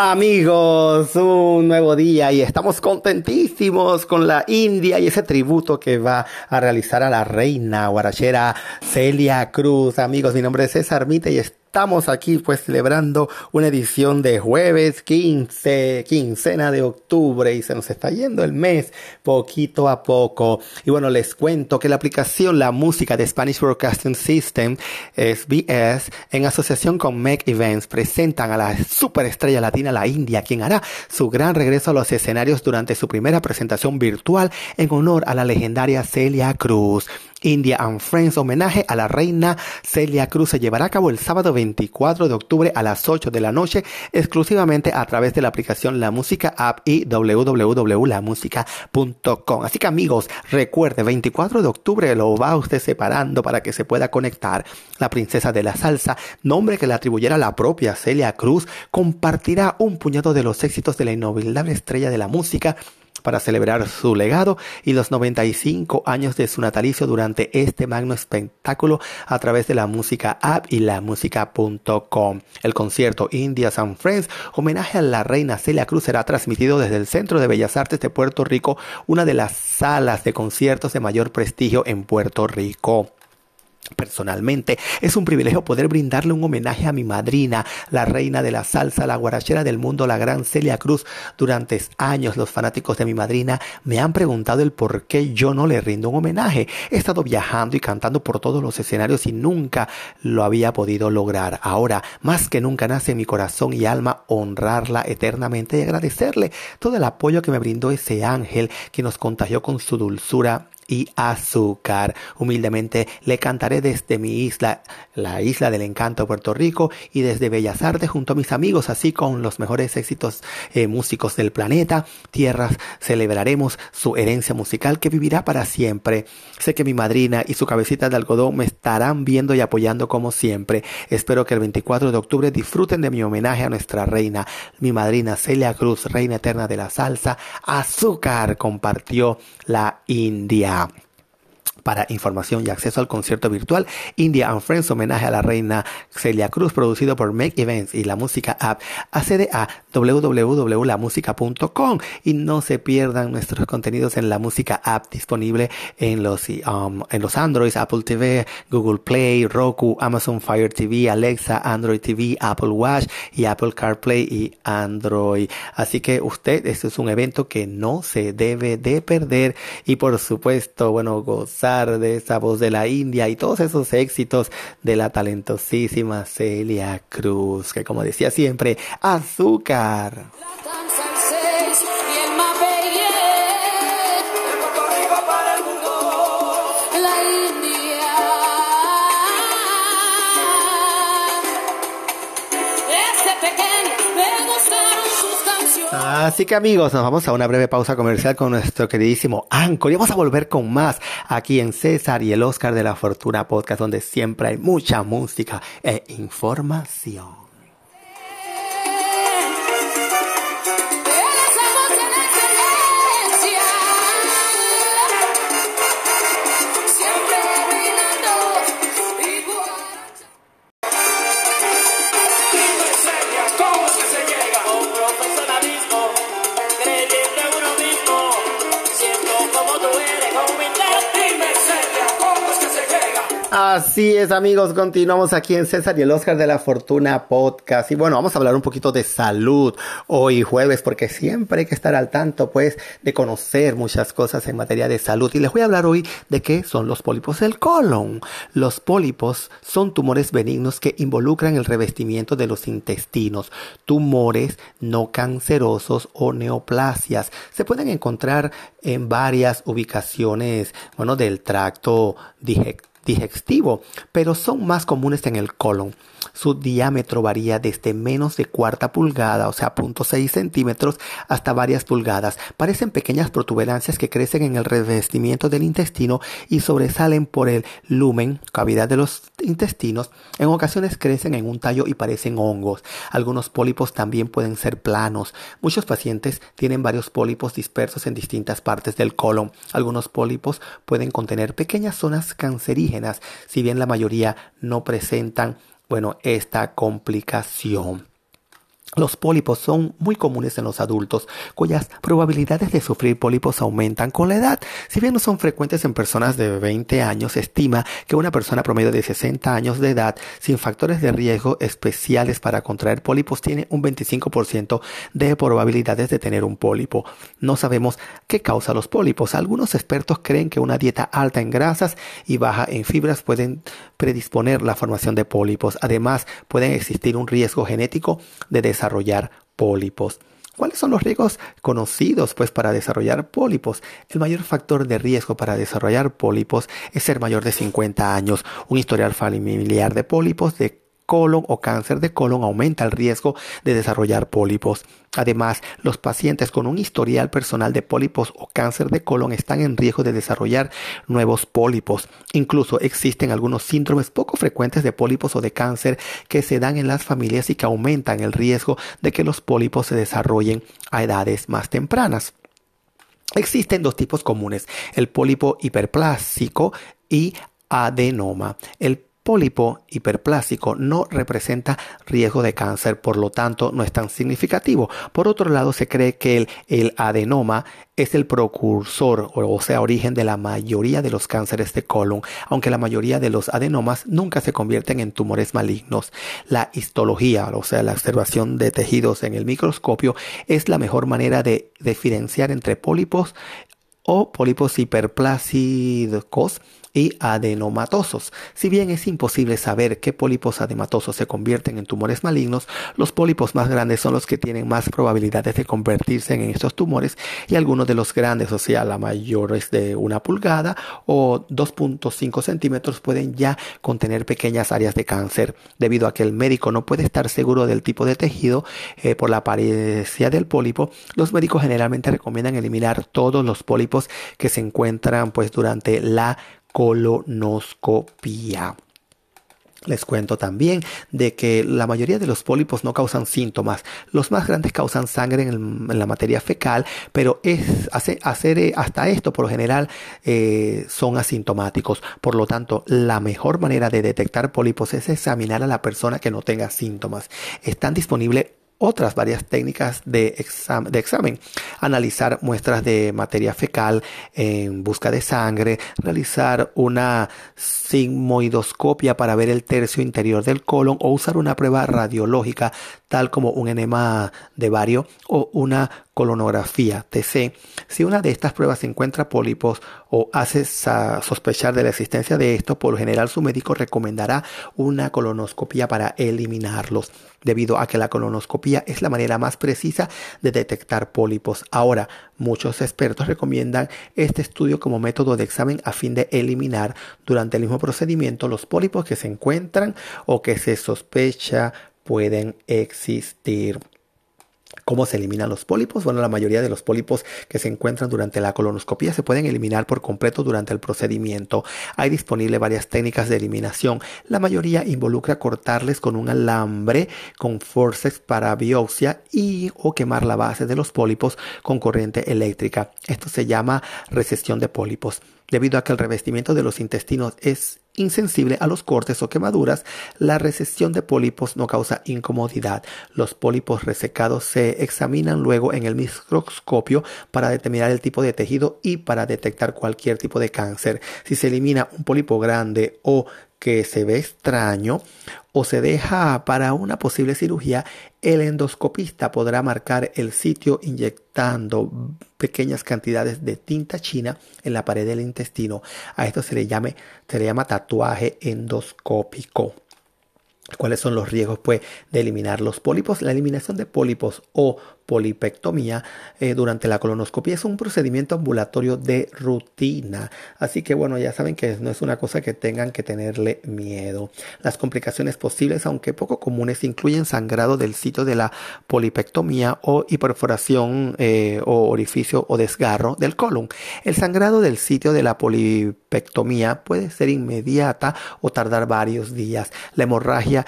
Amigos, un nuevo día y estamos contentísimos con la India y ese tributo que va a realizar a la reina guarachera Celia Cruz. Amigos, mi nombre es César Mite y Estamos aquí pues celebrando una edición de jueves 15, quincena de octubre y se nos está yendo el mes poquito a poco. Y bueno, les cuento que la aplicación La Música de Spanish Broadcasting System, SBS, en asociación con Meg Events, presentan a la superestrella latina La India, quien hará su gran regreso a los escenarios durante su primera presentación virtual en honor a la legendaria Celia Cruz. India and Friends homenaje a la reina Celia Cruz se llevará a cabo el sábado 24 de octubre a las 8 de la noche exclusivamente a través de la aplicación La Música App y www.lamusica.com. Así que amigos, recuerde, 24 de octubre lo va usted separando para que se pueda conectar. La princesa de la salsa, nombre que le atribuyera la propia Celia Cruz, compartirá un puñado de los éxitos de la inolvidable estrella de la música para celebrar su legado y los 95 años de su natalicio durante este magno espectáculo a través de la música app y la música.com. El concierto Indias and Friends, homenaje a la reina Celia Cruz, será transmitido desde el Centro de Bellas Artes de Puerto Rico, una de las salas de conciertos de mayor prestigio en Puerto Rico. Personalmente, es un privilegio poder brindarle un homenaje a mi madrina, la reina de la salsa, la guarachera del mundo, la gran Celia Cruz. Durante años los fanáticos de mi madrina me han preguntado el por qué yo no le rindo un homenaje. He estado viajando y cantando por todos los escenarios y nunca lo había podido lograr. Ahora, más que nunca nace en mi corazón y alma honrarla eternamente y agradecerle todo el apoyo que me brindó ese ángel que nos contagió con su dulzura y azúcar. Humildemente le cantaré desde mi isla, la isla del encanto Puerto Rico y desde Bellas Artes junto a mis amigos, así con los mejores éxitos eh, músicos del planeta. Tierras celebraremos su herencia musical que vivirá para siempre. Sé que mi madrina y su cabecita de algodón me estarán viendo y apoyando como siempre. Espero que el 24 de octubre disfruten de mi homenaje a nuestra reina, mi madrina Celia Cruz, reina eterna de la salsa. Azúcar compartió la India. 있습니다. Para información y acceso al concierto virtual India and Friends homenaje a la reina Celia Cruz producido por Make Events y la música app, accede a www.lamusica.com y no se pierdan nuestros contenidos en la música app disponible en los, um, en los Androids, Apple TV, Google Play, Roku, Amazon Fire TV, Alexa, Android TV, Apple Watch y Apple CarPlay y Android. Así que usted, este es un evento que no se debe de perder y por supuesto, bueno, gozar de esa voz de la India y todos esos éxitos de la talentosísima Celia Cruz, que como decía siempre, azúcar. Así que amigos, nos vamos a una breve pausa comercial con nuestro queridísimo Anchor y vamos a volver con más aquí en César y el Oscar de la Fortuna Podcast, donde siempre hay mucha música e información. Así es, amigos, continuamos aquí en César y el Oscar de la Fortuna Podcast. Y bueno, vamos a hablar un poquito de salud hoy jueves, porque siempre hay que estar al tanto, pues, de conocer muchas cosas en materia de salud. Y les voy a hablar hoy de qué son los pólipos del colon. Los pólipos son tumores benignos que involucran el revestimiento de los intestinos, tumores no cancerosos o neoplasias. Se pueden encontrar en varias ubicaciones, bueno, del tracto digestivo digestivo, pero son más comunes en el colon. Su diámetro varía desde menos de cuarta pulgada, o sea, 0.6 centímetros, hasta varias pulgadas. Parecen pequeñas protuberancias que crecen en el revestimiento del intestino y sobresalen por el lumen, cavidad de los intestinos. En ocasiones crecen en un tallo y parecen hongos. Algunos pólipos también pueden ser planos. Muchos pacientes tienen varios pólipos dispersos en distintas partes del colon. Algunos pólipos pueden contener pequeñas zonas cancerígenas, si bien la mayoría no presentan bueno, esta complicación. Los pólipos son muy comunes en los adultos, cuyas probabilidades de sufrir pólipos aumentan con la edad. Si bien no son frecuentes en personas de 20 años, se estima que una persona promedio de 60 años de edad, sin factores de riesgo especiales para contraer pólipos, tiene un 25% de probabilidades de tener un pólipo. No sabemos qué causa los pólipos. Algunos expertos creen que una dieta alta en grasas y baja en fibras pueden predisponer la formación de pólipos. Además, pueden existir un riesgo genético de desarrollo desarrollar pólipos. ¿Cuáles son los riesgos conocidos pues para desarrollar pólipos? El mayor factor de riesgo para desarrollar pólipos es ser mayor de 50 años, un historial familiar de pólipos de colon o cáncer de colon aumenta el riesgo de desarrollar pólipos. Además, los pacientes con un historial personal de pólipos o cáncer de colon están en riesgo de desarrollar nuevos pólipos. Incluso existen algunos síndromes poco frecuentes de pólipos o de cáncer que se dan en las familias y que aumentan el riesgo de que los pólipos se desarrollen a edades más tempranas. Existen dos tipos comunes, el pólipo hiperplásico y adenoma. El pólipo hiperplásico no representa riesgo de cáncer, por lo tanto no es tan significativo. Por otro lado, se cree que el, el adenoma es el precursor, o sea, origen de la mayoría de los cánceres de colon, aunque la mayoría de los adenomas nunca se convierten en tumores malignos. La histología, o sea, la observación de tejidos en el microscopio, es la mejor manera de diferenciar entre pólipos o pólipos hiperplásicos y adenomatosos. Si bien es imposible saber qué pólipos adenomatosos se convierten en tumores malignos, los pólipos más grandes son los que tienen más probabilidades de convertirse en estos tumores y algunos de los grandes, o sea, la mayor es de una pulgada o 2.5 centímetros, pueden ya contener pequeñas áreas de cáncer. Debido a que el médico no puede estar seguro del tipo de tejido eh, por la apariencia del pólipo, los médicos generalmente recomiendan eliminar todos los pólipos que se encuentran pues durante la colonoscopía. Les cuento también de que la mayoría de los pólipos no causan síntomas. Los más grandes causan sangre en, la materia fecal, pero es, hacer eh, hasta esto por lo general eh, son asintomáticos. Por lo tanto, la mejor manera de detectar pólipos es examinar a la persona que no tenga síntomas. Están disponibles otras varias técnicas de, examen, Analizar muestras de materia fecal en busca de sangre, realizar una sigmoidoscopia para ver el tercio interior del colon o usar una prueba radiológica tal como un enema de vario o una colonografía TC. Si una de estas pruebas encuentra pólipos o hace sospechar de la existencia de esto, por lo general su médico recomendará una colonoscopia para eliminarlos, debido a que la colonoscopia es la manera más precisa de detectar pólipos. Ahora, muchos expertos recomiendan este estudio como método de examen a fin de eliminar durante el mismo procedimiento los pólipos que se encuentran o que se sospecha pueden existir. ¿Cómo se eliminan los pólipos? Bueno, la mayoría de los pólipos que se encuentran durante la colonoscopia se pueden eliminar por completo durante el procedimiento. Hay disponibles varias técnicas de eliminación. La mayoría involucra cortarles con un alambre con forceps para biopsia y o quemar la base de los pólipos con corriente eléctrica. Esto se llama recesión de pólipos. Debido a que el revestimiento de los intestinos es insensible a los cortes o quemaduras, la recesión de pólipos no causa incomodidad. Los pólipos resecados se examinan luego en el microscopio para determinar el tipo de tejido y para detectar cualquier tipo de cáncer. Si se elimina un pólipo grande o que se ve extraño o se deja para una posible cirugía, el endoscopista podrá marcar el sitio inyectando pequeñas cantidades de tinta china en la pared del intestino. A esto se le, llame, se le llama tatuaje endoscópico. ¿Cuáles son los riesgos pues, de eliminar los pólipos? La eliminación de pólipos o polipectomía eh, durante la colonoscopia es un procedimiento ambulatorio de rutina. Así que bueno, ya saben que no es una cosa que tengan que tenerle miedo. Las complicaciones posibles, aunque poco comunes, incluyen sangrado del sitio de la polipectomía o hiperforación eh, o orificio o desgarro del colon. El sangrado del sitio de la polipectomía puede ser inmediata o tardar varios días. La hemorragia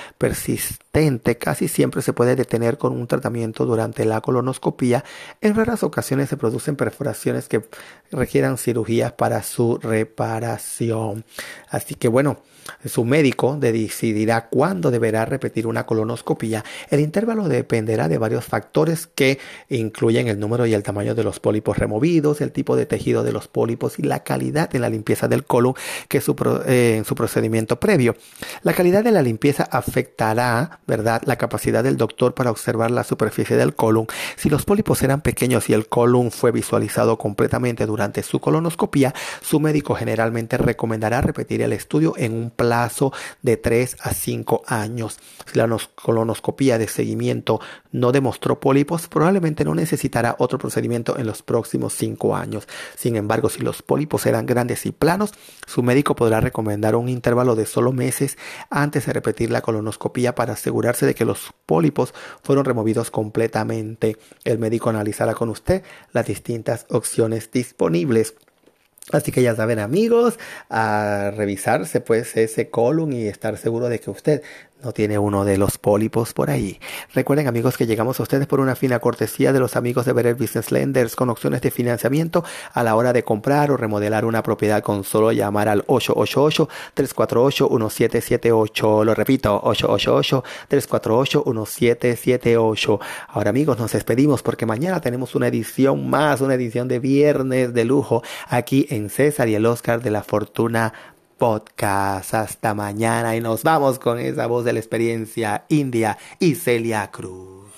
casi siempre se puede detener con un tratamiento durante la colonoscopía, en raras ocasiones se producen perforaciones que requieran cirugías para su reparación. Así que bueno, su médico decidirá cuándo deberá repetir una colonoscopia. El intervalo dependerá de varios factores que incluyen el número y el tamaño de los pólipos removidos, el tipo de tejido de los pólipos y la calidad de la limpieza del colon que eh, en su procedimiento previo. La calidad de la limpieza afectará, ¿verdad?, la capacidad del doctor para observar la superficie del colon. Si los pólipos eran pequeños y el colon fue visualizado completamente durante su colonoscopia, su médico generalmente recomendará repetir el estudio en un plazo de 3 a 5 años. Si la colonoscopia de seguimiento no demostró pólipos, probablemente no necesitará otro procedimiento en los próximos 5 años. Sin embargo, si los pólipos eran grandes y planos, su médico podrá recomendar un intervalo de solo meses antes de repetir la colonoscopia para asegurarse de que los pólipos fueron removidos completamente. El médico analizará con usted las distintas opciones disponibles. Así que ya saben amigos, a revisarse pues ese colon y estar seguro de que usted no tiene uno de los pólipos por ahí. Recuerden amigos que llegamos a ustedes por una fina cortesía de los amigos de Better Business Lenders con opciones de financiamiento a la hora de comprar o remodelar una propiedad con solo llamar al 888-348-1778. Lo repito, 888-348-1778. Ahora amigos nos despedimos porque mañana tenemos una edición más, una edición de viernes de lujo aquí en César y el Oscar de la Fortuna podcast. Hasta mañana y nos vamos con esa voz de la experiencia india y Celia Cruz.